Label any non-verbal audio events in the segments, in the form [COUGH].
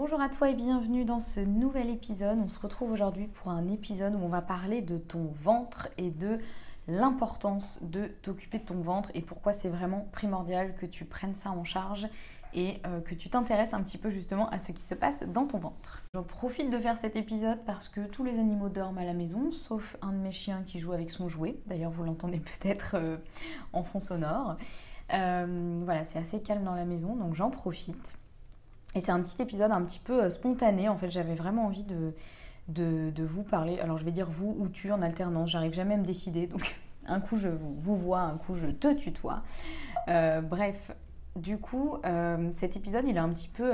Bonjour à toi et bienvenue dans ce nouvel épisode. On se retrouve aujourd'hui pour un épisode où on va parler de ton ventre et de l'importance de t'occuper de ton ventre et pourquoi c'est vraiment primordial que tu prennes ça en charge et euh, que tu t'intéresses un petit peu justement à ce qui se passe dans ton ventre. Je profite de faire cet épisode parce que tous les animaux dorment à la maison, sauf un de mes chiens qui joue avec son jouet. D'ailleurs, vous l'entendez peut-être euh, en fond sonore. Euh, voilà, c'est assez calme dans la maison, donc j'en profite. Et c'est un petit épisode un petit peu euh, spontané. En fait, j'avais vraiment envie de, de, vous parler. Alors, je vais dire vous ou tu en alternance. J'arrive jamais à me décider. Donc, [LAUGHS] un coup, je vous, vois, un coup, je te tutoie. Euh, bref, du coup, euh, cet épisode, il est un petit peu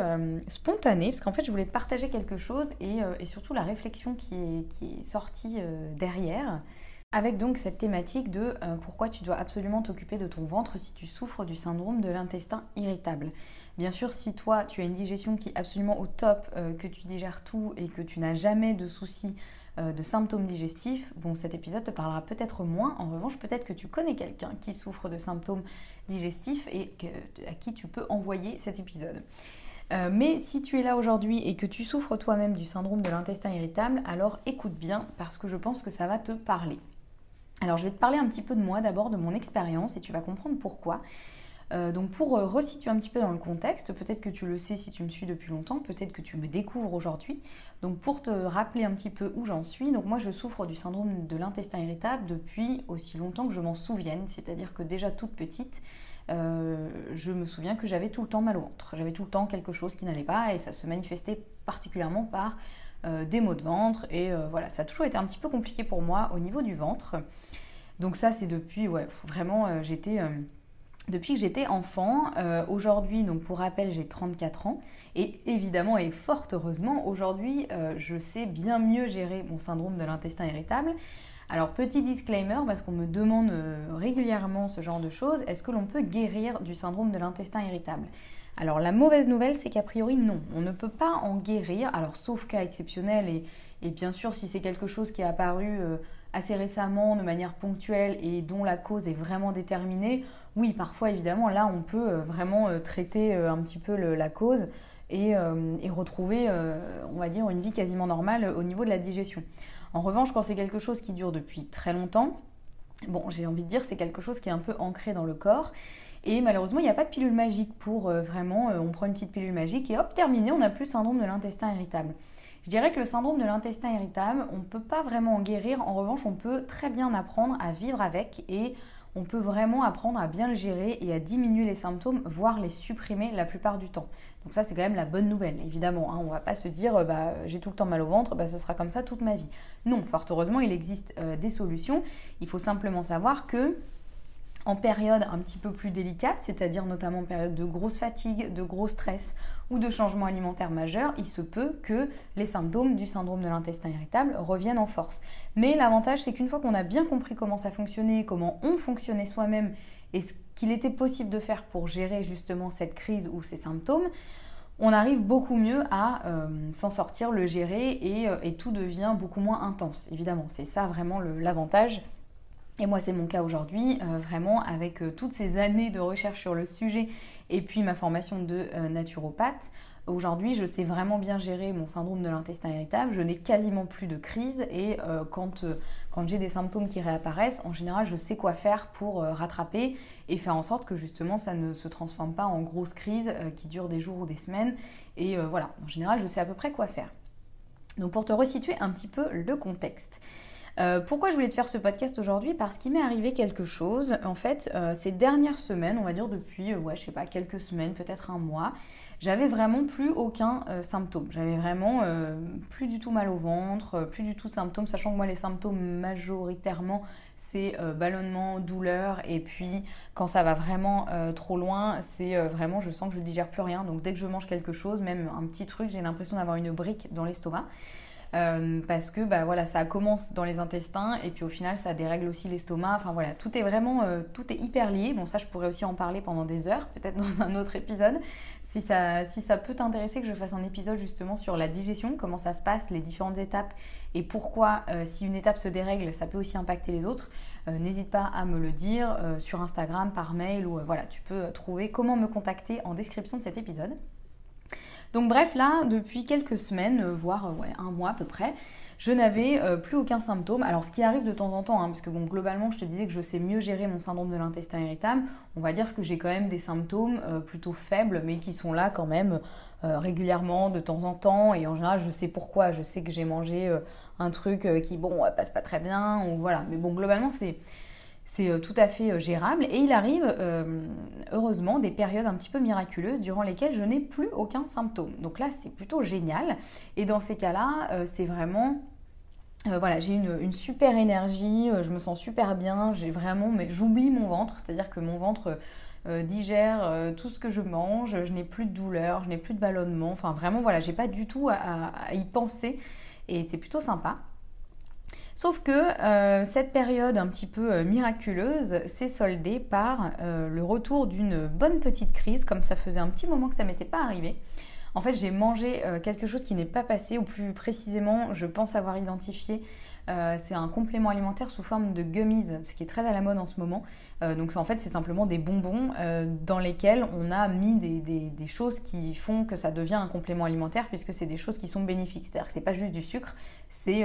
spontané, parce qu'en fait, je voulais te partager quelque chose et, et surtout la réflexion qui est, qui est sortie derrière, avec donc cette thématique de pourquoi tu dois absolument t'occuper de ton ventre si tu souffres du syndrome de l'intestin irritable. Bien sûr, si toi, tu as une digestion qui est absolument au top, euh, que tu digères tout et que tu n'as jamais de soucis euh, de symptômes digestifs, bon, cet épisode te parlera peut-être moins. En revanche, peut-être que tu connais quelqu'un qui souffre de symptômes digestifs et à qui tu peux envoyer cet épisode. Euh, mais si tu es là aujourd'hui et que tu souffres toi-même du syndrome de l'intestin irritable, alors écoute bien parce que je pense que ça va te parler. Alors je vais te parler un petit peu de moi d'abord, de mon expérience et tu vas comprendre pourquoi. Euh, donc pour euh, resituer un petit peu dans le contexte, peut-être que tu le sais si tu me suis depuis longtemps, peut-être que tu me découvres aujourd'hui. Donc pour te rappeler un petit peu où j'en suis, donc moi je souffre du syndrome de l'intestin irritable depuis aussi longtemps que je m'en souvienne, c'est-à-dire que déjà toute petite, euh, je me souviens que j'avais tout le temps mal au ventre, j'avais tout le temps quelque chose qui n'allait pas et ça se manifestait particulièrement par des maux de ventre et voilà, ça a toujours été un petit peu compliqué pour moi au niveau du ventre. Donc ça c'est depuis, ouais, vraiment j'étais depuis que j'étais enfant. Euh, aujourd'hui, donc pour rappel, j'ai 34 ans. Et évidemment, et fort heureusement, aujourd'hui, euh, je sais bien mieux gérer mon syndrome de l'intestin irritable. Alors, petit disclaimer, parce qu'on me demande euh, régulièrement ce genre de choses, est-ce que l'on peut guérir du syndrome de l'intestin irritable? Alors la mauvaise nouvelle, c'est qu'a priori non, on ne peut pas en guérir, alors sauf cas exceptionnel et, bien sûr si c'est quelque chose qui est apparu assez récemment de manière ponctuelle et dont la cause est vraiment déterminée, oui, parfois évidemment, là on peut euh, vraiment euh, traiter euh, un petit peu la cause et, retrouver, on va dire, une vie quasiment normale au niveau de la digestion. En revanche, quand c'est quelque chose qui dure depuis très longtemps, bon, j'ai envie de dire c'est quelque chose qui est un peu ancré dans le corps. Et malheureusement, il n'y a pas de pilule magique pour vraiment, on prend une petite pilule magique et hop, terminé, on n'a plus le syndrome de l'intestin irritable. Je dirais que le syndrome de l'intestin irritable, on ne peut pas vraiment en guérir. En revanche, on peut très bien apprendre à vivre avec et on peut vraiment apprendre à bien le gérer et à diminuer les symptômes, voire les supprimer la plupart du temps. Donc ça, c'est quand même la bonne nouvelle, évidemment. Hein. On ne va pas se dire, bah, j'ai tout le temps mal au ventre, bah, ce sera comme ça toute ma vie. Non, fort heureusement, il existe euh, des solutions. Il faut simplement savoir que en période un petit peu plus délicate, c'est-à-dire notamment en période de grosse fatigue, de gros stress ou de changement alimentaire majeur, il se peut que les symptômes du syndrome de l'intestin irritable reviennent en force. Mais l'avantage, c'est qu'une fois qu'on a bien compris comment ça fonctionnait, comment on fonctionnait soi-même et ce qu'il était possible de faire pour gérer justement cette crise ou ces symptômes, on arrive beaucoup mieux à euh, s'en sortir, le gérer euh, et, tout devient beaucoup moins intense. Évidemment, c'est ça vraiment l'avantage et moi, c'est mon cas aujourd'hui, euh, vraiment avec euh, toutes ces années de recherche sur le sujet et puis ma formation de euh, naturopathe. Aujourd'hui, je sais vraiment bien gérer mon syndrome de l'intestin irritable. Je n'ai quasiment plus de crise et quand, quand j'ai des symptômes qui réapparaissent, en général, je sais quoi faire pour rattraper et faire en sorte que justement ça ne se transforme pas en grosse crise qui dure des jours ou des semaines. Et voilà, en général, je sais à peu près quoi faire. Donc pour te resituer un petit peu le contexte. Euh, pourquoi je voulais te faire ce podcast aujourd'hui? Parce qu'il m'est arrivé quelque chose. En fait, euh, ces dernières semaines, on va dire depuis, ouais, je sais pas, quelques semaines, peut-être un mois, j'avais vraiment plus aucun symptôme. J'avais vraiment plus du tout mal au ventre, plus du tout symptômes, sachant que moi les symptômes majoritairement c'est ballonnement, douleur, et puis quand ça va vraiment trop loin, c'est vraiment je sens que je ne digère plus rien. Donc dès que je mange quelque chose, même un petit truc, j'ai l'impression d'avoir une brique dans l'estomac. Euh, parce que bah, voilà, ça commence dans les intestins et puis au final ça dérègle aussi l'estomac. Enfin voilà, tout est vraiment, euh, tout est hyper lié. Bon ça je pourrais aussi en parler pendant des heures, peut-être dans un autre épisode. Si ça, peut t'intéresser que je fasse un épisode justement sur la digestion, comment ça se passe, les différentes étapes et pourquoi euh, si une étape se dérègle, ça peut aussi impacter les autres. N'hésite pas à me le dire sur Instagram, par mail ou voilà, tu peux trouver comment me contacter en description de cet épisode. Donc bref, là, depuis quelques semaines, euh, voire euh, un mois à peu près, je n'avais euh, plus aucun symptôme. Alors ce qui arrive de temps en temps, hein, parce que bon, globalement, je te disais que je sais mieux gérer mon syndrome de l'intestin irritable, on va dire que j'ai quand même des symptômes plutôt faibles, mais qui sont là quand même régulièrement, de temps en temps, et en général, je sais pourquoi. Je sais que j'ai mangé un truc qui, bon, passe pas très bien, ou voilà. Mais bon, globalement, c'est c'est euh, tout à fait euh, gérable. Et il arrive euh, heureusement des périodes un petit peu miraculeuses durant lesquelles je n'ai plus aucun symptôme. Donc là c'est plutôt génial. Et dans ces cas-là c'est vraiment voilà, j'ai une, super énergie, je me sens super bien, j'ai vraiment, mais j'oublie mon ventre, c'est-à-dire que mon ventre digère tout ce que je mange, je n'ai plus de douleur, je n'ai plus de ballonnement, enfin vraiment voilà, j'ai pas du tout à y penser. Et c'est plutôt sympa. Sauf que euh, cette période un petit peu euh, miraculeuse s'est soldée par euh, le retour d'une bonne petite crise, comme ça faisait un petit moment que ça m'était pas arrivé. En fait, j'ai mangé quelque chose qui n'est pas passé, ou plus précisément, je pense avoir identifié. c'est un complément alimentaire sous forme de gummies, ce qui est très à la mode en ce moment. donc, en fait, c'est simplement des bonbons dans lesquels on a mis des, des, choses qui font que ça devient un complément alimentaire, puisque c'est des choses qui sont bénéfiques. C'est-à-dire que c'est pas juste du sucre, c'est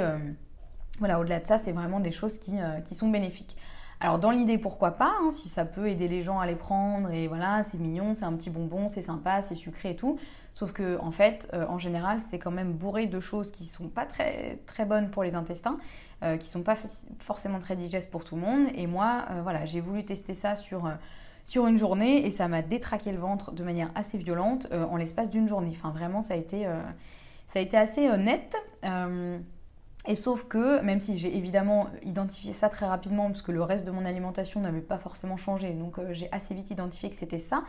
voilà, au-delà de ça, c'est vraiment des choses qui, euh, qui, sont bénéfiques. Alors dans l'idée, pourquoi pas, hein, si ça peut aider les gens à les prendre, et voilà, c'est mignon, c'est un petit bonbon, c'est sympa, c'est sucré et tout. Sauf que en fait, euh, en général, c'est quand même bourré de choses qui sont pas très, très bonnes pour les intestins, euh, qui sont pas forcément très digestes pour tout le monde. Et moi, voilà, j'ai voulu tester ça sur sur une journée et ça m'a détraqué le ventre de manière assez violente en l'espace d'une journée. Enfin, vraiment, ça a été, ça a été assez net. Et sauf que, même si j'ai évidemment identifié ça très rapidement, parce que le reste de mon alimentation n'avait pas forcément changé, donc euh, j'ai assez vite identifié que c'était ça,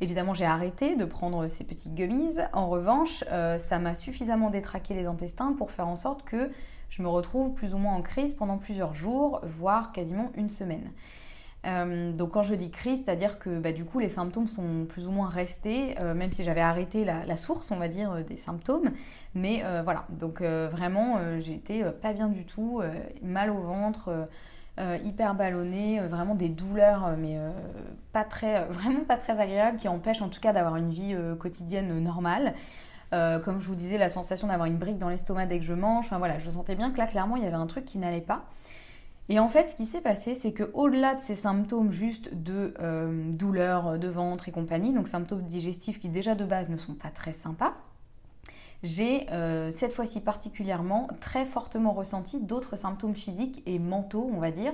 évidemment j'ai arrêté de prendre ces petites gummies. En revanche, euh, ça m'a suffisamment détraqué les intestins pour faire en sorte que je me retrouve plus ou moins en crise pendant plusieurs jours, voire quasiment une semaine. Euh, donc quand je dis crise, c'est-à-dire que bah, du coup les symptômes sont plus ou moins restés, euh, même si j'avais arrêté la, source, on va dire, euh, des symptômes. Mais voilà, donc vraiment j'étais pas bien du tout, mal au ventre, hyper ballonné, vraiment des douleurs, mais pas très, [LAUGHS] vraiment pas très agréables, qui empêchent en tout cas d'avoir une vie quotidienne normale. comme je vous disais, la sensation d'avoir une brique dans l'estomac dès que je mange. Enfin voilà, je sentais bien que là, clairement, il y avait un truc qui n'allait pas. Et en fait, ce qui s'est passé, c'est que au-delà de ces symptômes juste de euh, douleur de ventre et compagnie, donc symptômes digestifs qui déjà de base ne sont pas très sympas, j'ai euh, cette fois-ci particulièrement très fortement ressenti d'autres symptômes physiques et mentaux, on va dire,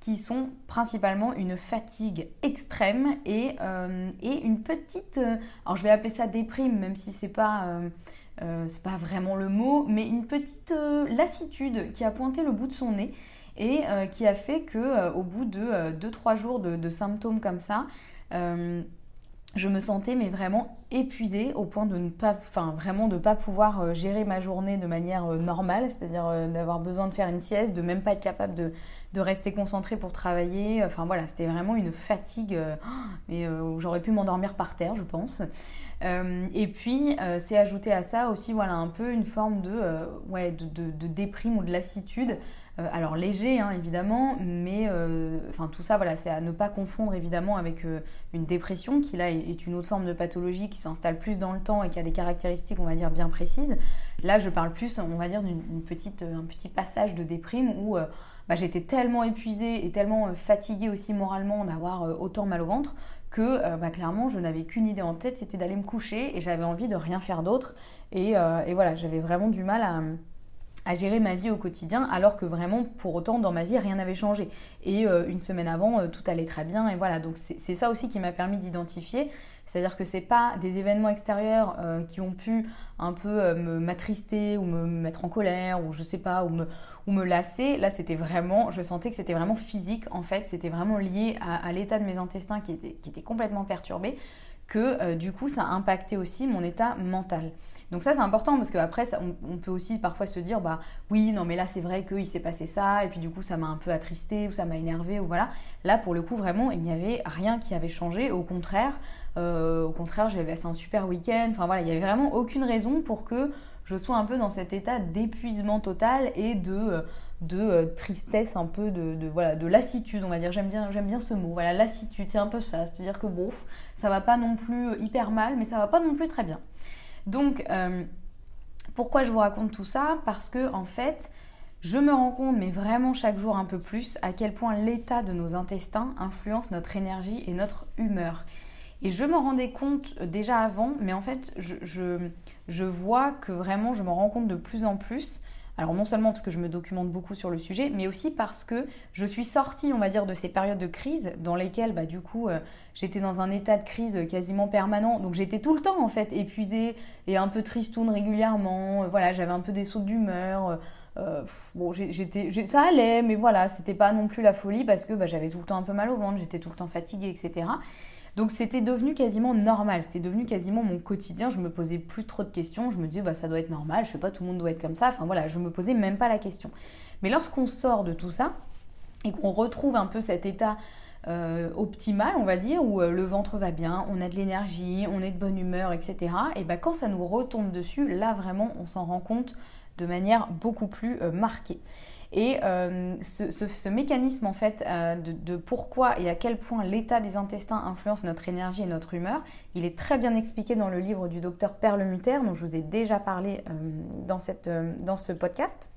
qui sont principalement une fatigue extrême et, euh, et une petite, alors je vais appeler ça déprime, même si c'est pas c'est pas vraiment le mot, mais une petite lassitude qui a pointé le bout de son nez et euh, qui a fait que euh, au bout de 2-3 euh, jours de, symptômes comme ça, je me sentais mais vraiment épuisée au point de ne pas, enfin vraiment de pas pouvoir gérer ma journée de manière normale, c'est-à-dire d'avoir besoin de faire une sieste, de même pas être capable de, de rester concentrée pour travailler. Enfin voilà, c'était vraiment une fatigue, [GASPS] mais j'aurais pu m'endormir par terre, je pense. et puis c'est ajouté à ça aussi voilà un peu une forme de, déprime ou de lassitude euh, alors léger hein, évidemment, mais euh, enfin tout ça voilà, c'est à ne pas confondre évidemment avec euh, une dépression qui là est une autre forme de pathologie qui s'installe plus dans le temps et qui a des caractéristiques on va dire bien précises. Là je parle plus on va dire d'une petite petit passage de déprime où bah, j'étais tellement épuisée et tellement fatiguée aussi moralement d'avoir autant mal au ventre que bah, clairement je n'avais qu'une idée en tête, c'était d'aller me coucher et j'avais envie de rien faire d'autre. Et, voilà j'avais vraiment du mal à gérer ma vie au quotidien alors que vraiment pour autant dans ma vie rien n'avait changé. Et euh, une semaine avant euh, tout allait très bien et voilà. Donc c'est ça aussi qui m'a permis d'identifier c'est-à-dire que c'est pas des événements extérieurs euh, qui ont pu un peu m'attrister ou me mettre en colère ou je sais pas ou me me lasser. Là c'était vraiment je sentais que c'était vraiment physique en fait. C'était vraiment lié à, l'état de mes intestins qui était complètement perturbé que du coup ça impactait aussi mon état mental donc ça c'est important parce qu'après on, on, peut aussi parfois se dire bah oui non mais là c'est vrai qu'il s'est passé ça et puis du coup ça m'a un peu attristé ou ça m'a énervé ou voilà. Là pour le coup vraiment il n'y avait rien qui avait changé. Au contraire, euh, au contraire j'avais passé un super week-end. Enfin voilà il n'y avait vraiment aucune raison pour que je sois un peu dans cet état d'épuisement total et de de euh, tristesse un peu de, voilà de lassitude on va dire. J'aime bien j'aime bien ce mot voilà lassitude. C'est un peu ça c'est à dire que bon ça va pas non plus hyper mal mais ça va pas non plus très bien. Donc, euh, pourquoi je vous raconte tout ça? Parce que, en fait, je me rends compte, mais vraiment chaque jour un peu plus, à quel point l'état de nos intestins influence notre énergie et notre humeur. Et je me rendais compte déjà avant, mais en fait, je, vois que vraiment, je me rends compte de plus en plus alors non seulement parce que je me documente beaucoup sur le sujet, mais aussi parce que je suis sortie, on va dire, de ces périodes de crise dans lesquelles, bah, du coup, euh, j'étais dans un état de crise quasiment permanent. Donc j'étais tout le temps, en fait, épuisée et un peu tristoune régulièrement. Euh, voilà, j'avais un peu des sauts d'humeur. Euh, bon, j'étais, ça allait, mais voilà, c'était pas non plus la folie parce que bah, j'avais tout le temps un peu mal au ventre, j'étais tout le temps fatiguée, etc. Donc c'était devenu quasiment normal, c'était devenu quasiment mon quotidien. Je me posais plus trop de questions. Je me disais bah ça doit être normal. Je sais pas, tout le monde doit être comme ça. Enfin voilà, je me posais même pas la question. Mais lorsqu'on sort de tout ça et qu'on retrouve un peu cet état euh, optimal, on va dire, où euh, le ventre va bien, on a de l'énergie, on est de bonne humeur, etc. Et ben quand ça nous retombe dessus, là vraiment, on s'en rend compte de manière beaucoup plus euh, marquée. Et euh, ce, mécanisme en fait euh, de, pourquoi et à quel point l'état des intestins influence notre énergie et notre humeur, il est très bien expliqué dans le livre du docteur Perlemuter dont je vous ai déjà parlé euh, dans, ce podcast.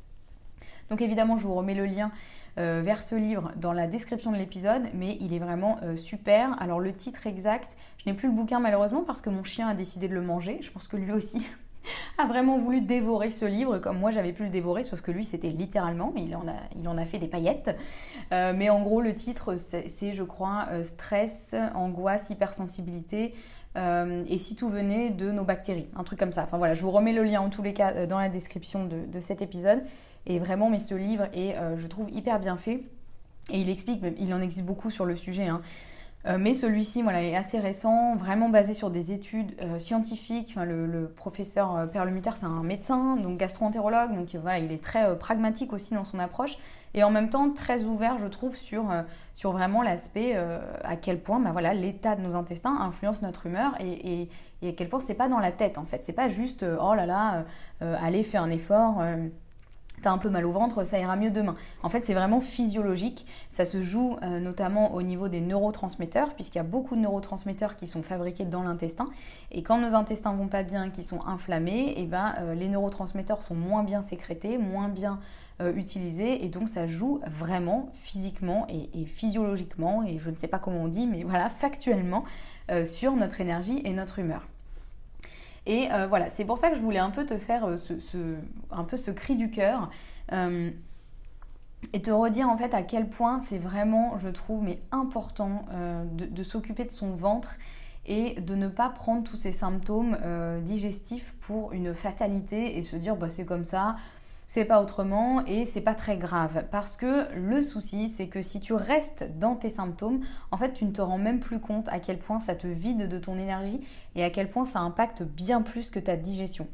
Donc évidemment, je vous remets le lien vers ce livre dans la description de l'épisode, mais il est vraiment super. Alors le titre exact, je n'ai plus le bouquin malheureusement parce que mon chien a décidé de le manger. Je pense que lui aussi a vraiment voulu dévorer ce livre comme moi j'avais pu le dévorer, sauf que lui c'était littéralement, il en a, il en a fait des paillettes. Euh, mais en gros le titre c'est je crois euh, stress, angoisse, hypersensibilité. Euh, et si tout venait de nos bactéries, un truc comme ça. Enfin voilà, je vous remets le lien en tous les cas dans la description de, de cet épisode. Et vraiment, mais ce livre est, je trouve, hyper bien fait. Et il explique, il en existe beaucoup sur le sujet, hein, euh, mais celui-ci voilà, est assez récent, vraiment basé sur des études euh, scientifiques. le, professeur euh, Perlemuter, c'est un médecin, donc gastro-entérologue, donc voilà, il est très pragmatique aussi dans son approche et en même temps très ouvert, je trouve, sur, sur vraiment l'aspect à quel point bah, voilà, l'état de nos intestins influence notre humeur et, et, et à quel point c'est pas dans la tête en fait. C'est pas juste oh là là, allez, fais un effort t'as un peu mal au ventre, ça ira mieux demain. En fait, c'est vraiment physiologique. Ça se joue euh, notamment au niveau des neurotransmetteurs, puisqu'il y a beaucoup de neurotransmetteurs qui sont fabriqués dans l'intestin. Et quand nos intestins vont pas bien, qui sont inflammés, eh ben, euh, les neurotransmetteurs sont moins bien sécrétés, moins bien euh, utilisés. Et donc, ça joue vraiment physiquement et, physiologiquement, et je ne sais pas comment on dit, mais voilà, [LAUGHS] factuellement, sur notre énergie et notre humeur. Et euh, voilà, c'est pour ça que je voulais un peu te faire euh, ce, un peu ce cri du cœur euh, et te redire en fait à quel point c'est vraiment, je trouve, mais important de, s'occuper de son ventre et de ne pas prendre tous ces symptômes digestifs pour une fatalité et se dire bah c'est comme ça, c'est pas autrement et c'est pas très grave. Parce que le souci, c'est que si tu restes dans tes symptômes, en fait, tu ne te rends même plus compte à quel point ça te vide de ton énergie et à quel point ça impacte bien plus que ta digestion.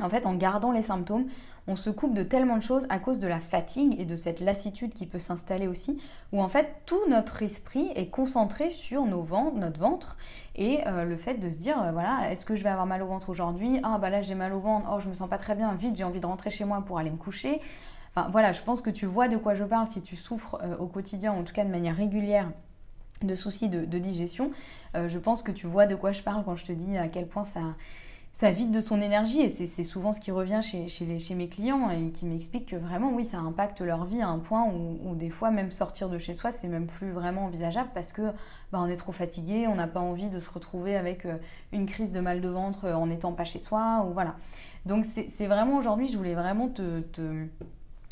En fait, en gardant les symptômes, on se coupe de tellement de choses à cause de la fatigue et de cette lassitude qui peut s'installer aussi, où en fait tout notre esprit est concentré sur nos ventres, notre ventre et euh, le fait de se dire euh, voilà, est-ce que je vais avoir mal au ventre aujourd'hui? Ah bah là j'ai mal au ventre, oh je me sens pas très bien, vite j'ai envie de rentrer chez moi pour aller me coucher. Enfin voilà, je pense que tu vois de quoi je parle si tu souffres euh, au quotidien, en tout cas de manière régulière de soucis de, digestion. je pense que tu vois de quoi je parle quand je te dis à quel point ça ça vide de son énergie et c'est souvent ce qui revient chez, mes clients et qui m'expliquent que vraiment oui ça impacte leur vie à un point où, des fois même sortir de chez soi c'est même plus vraiment envisageable parce que bah, on est trop fatigué, on n'a pas envie de se retrouver avec euh, une crise de mal de ventre euh, en n'étant pas chez soi ou voilà. Donc c'est vraiment aujourd'hui je voulais vraiment te, te,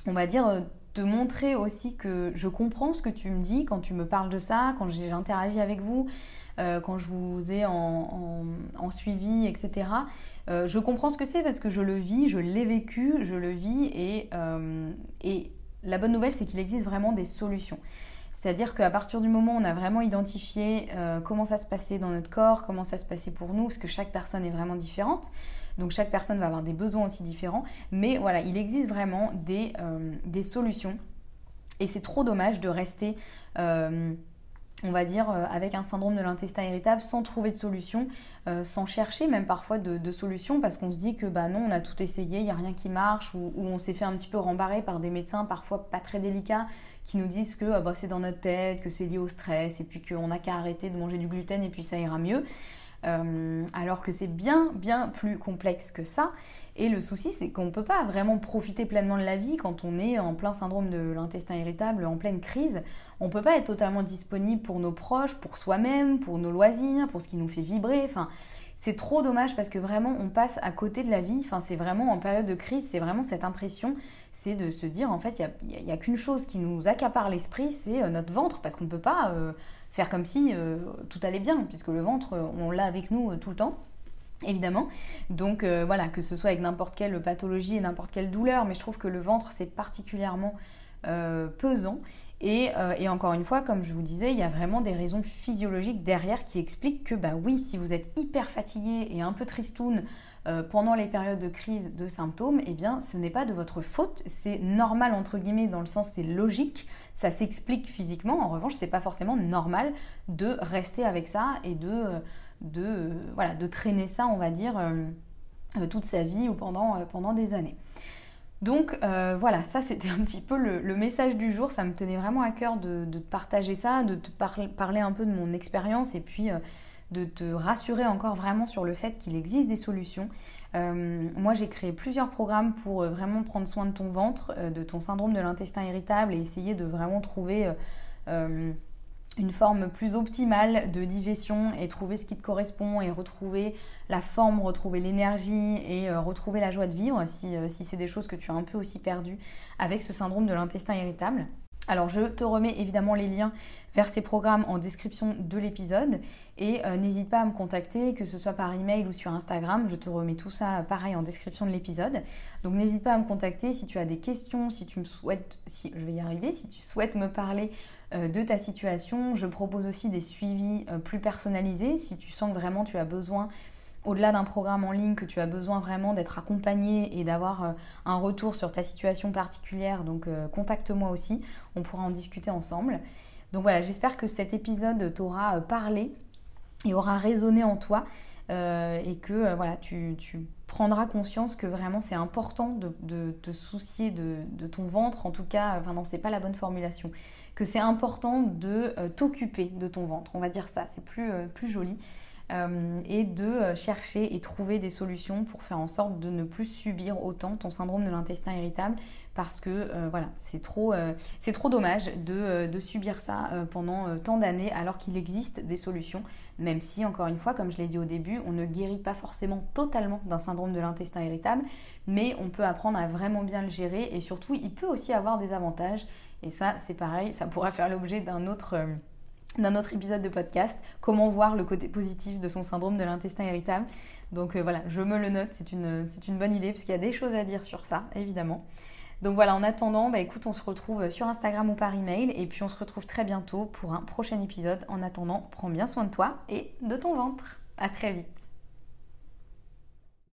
on va dire te montrer aussi que je comprends ce que tu me dis quand tu me parles de ça, quand j'interagis avec vous. Euh, quand je vous ai en, suivi, etc. Euh, je comprends ce que c'est parce que je le vis, je l'ai vécu, je le vis et, euh, et la bonne nouvelle c'est qu'il existe vraiment des solutions. C'est-à-dire qu'à partir du moment où on a vraiment identifié comment ça se passait dans notre corps, comment ça se passait pour nous, parce que chaque personne est vraiment différente, donc chaque personne va avoir des besoins aussi différents, mais voilà, il existe vraiment des, des solutions. Et c'est trop dommage de rester on va dire, euh, avec un syndrome de l'intestin irritable sans trouver de solution, euh, sans chercher même parfois de, solution parce qu'on se dit que bah non, on a tout essayé, il n'y a rien qui marche, ou, on s'est fait un petit peu rembarrer par des médecins parfois pas très délicats qui nous disent que ah bah, c'est dans notre tête, que c'est lié au stress, et puis qu'on n'a qu'à arrêter de manger du gluten et puis ça ira mieux. Euh, alors que c'est bien, bien plus complexe que ça. Et le souci, c'est qu'on ne peut pas vraiment profiter pleinement de la vie quand on est en plein syndrome de l'intestin irritable, en pleine crise. On ne peut pas être totalement disponible pour nos proches, pour soi-même, pour nos loisirs, pour ce qui nous fait vibrer. Enfin, c'est trop dommage parce que vraiment on passe à côté de la vie. Enfin, c'est vraiment en période de crise, c'est vraiment cette impression, c'est de se dire en fait, il n'y a, qu'une chose qui nous accapare l'esprit, c'est euh, notre ventre parce qu'on ne peut pas. Euh, faire comme si euh, tout allait bien, puisque le ventre, on l'a avec nous euh, tout le temps évidemment. Donc euh, voilà, que ce soit avec n'importe quelle pathologie et n'importe quelle douleur, mais je trouve que le ventre c'est particulièrement pesant. Et, encore une fois, comme je vous disais, il y a vraiment des raisons physiologiques derrière qui expliquent que bah oui, si vous êtes hyper fatigué et un peu tristoun euh, pendant les périodes de crise de symptômes, eh bien ce n'est pas de votre faute, c'est normal entre guillemets dans le sens c'est logique, ça s'explique physiquement. En revanche, c'est pas forcément normal de rester avec ça et de, euh, de, euh, voilà, de traîner ça, on va dire, toute sa vie ou pendant, pendant des années. Donc voilà, ça c'était un petit peu le, message du jour. Ça me tenait vraiment à cœur de, de partager ça, de te parler un peu de mon expérience et puis de te rassurer encore vraiment sur le fait qu'il existe des solutions. Euh, moi, j'ai créé plusieurs programmes pour euh, vraiment prendre soin de ton ventre, euh, de ton syndrome de l'intestin irritable et essayer de vraiment trouver une forme plus optimale de digestion et trouver ce qui te correspond et retrouver la forme, retrouver l'énergie et retrouver la joie de vivre si, si c'est des choses que tu as un peu aussi perdues avec ce syndrome de l'intestin irritable. Alors je te remets évidemment les liens vers ces programmes en description de l'épisode et euh, n'hésite pas à me contacter, que ce soit par email ou sur Instagram. Je te remets tout ça pareil en description de l'épisode. Donc n'hésite pas à me contacter si tu as des questions, si tu me souhaites, si je vais y arriver, si tu souhaites me parler euh, de ta situation. Je propose aussi des suivis euh, plus personnalisés si tu sens que vraiment tu as besoin au-delà d'un programme en ligne que tu as besoin vraiment d'être accompagné et d'avoir euh, un retour sur ta situation particulière, donc euh, contacte-moi aussi, on pourra en discuter ensemble. Donc voilà, j'espère que cet épisode t'aura euh, parlé et aura résonné en toi et que voilà, tu, prendras conscience que vraiment c'est important de, te soucier de, ton ventre, en tout cas, enfin non, c'est pas la bonne formulation, que c'est important de t'occuper de ton ventre, on va dire ça, c'est plus, plus joli. Euh, et de euh, chercher et trouver des solutions pour faire en sorte de ne plus subir autant ton syndrome de l'intestin irritable parce que euh, voilà, c'est trop, trop dommage de, de subir ça pendant tant d'années alors qu'il existe des solutions, même si encore une fois, comme je l'ai dit au début, on ne guérit pas forcément totalement d'un syndrome de l'intestin irritable, mais on peut apprendre à vraiment bien le gérer et surtout il peut aussi avoir des avantages. Et ça c'est pareil, ça pourra faire l'objet d'un autre d'un autre épisode de podcast, comment voir le côté positif de son syndrome de l'intestin irritable. Donc euh, voilà, je me le note, c'est une, bonne idée, parce qu'il y a des choses à dire sur ça, évidemment. Donc voilà, en attendant, bah écoute, on se retrouve sur Instagram ou par email, et puis on se retrouve très bientôt pour un prochain épisode. En attendant, prends bien soin de toi et de ton ventre. À très vite.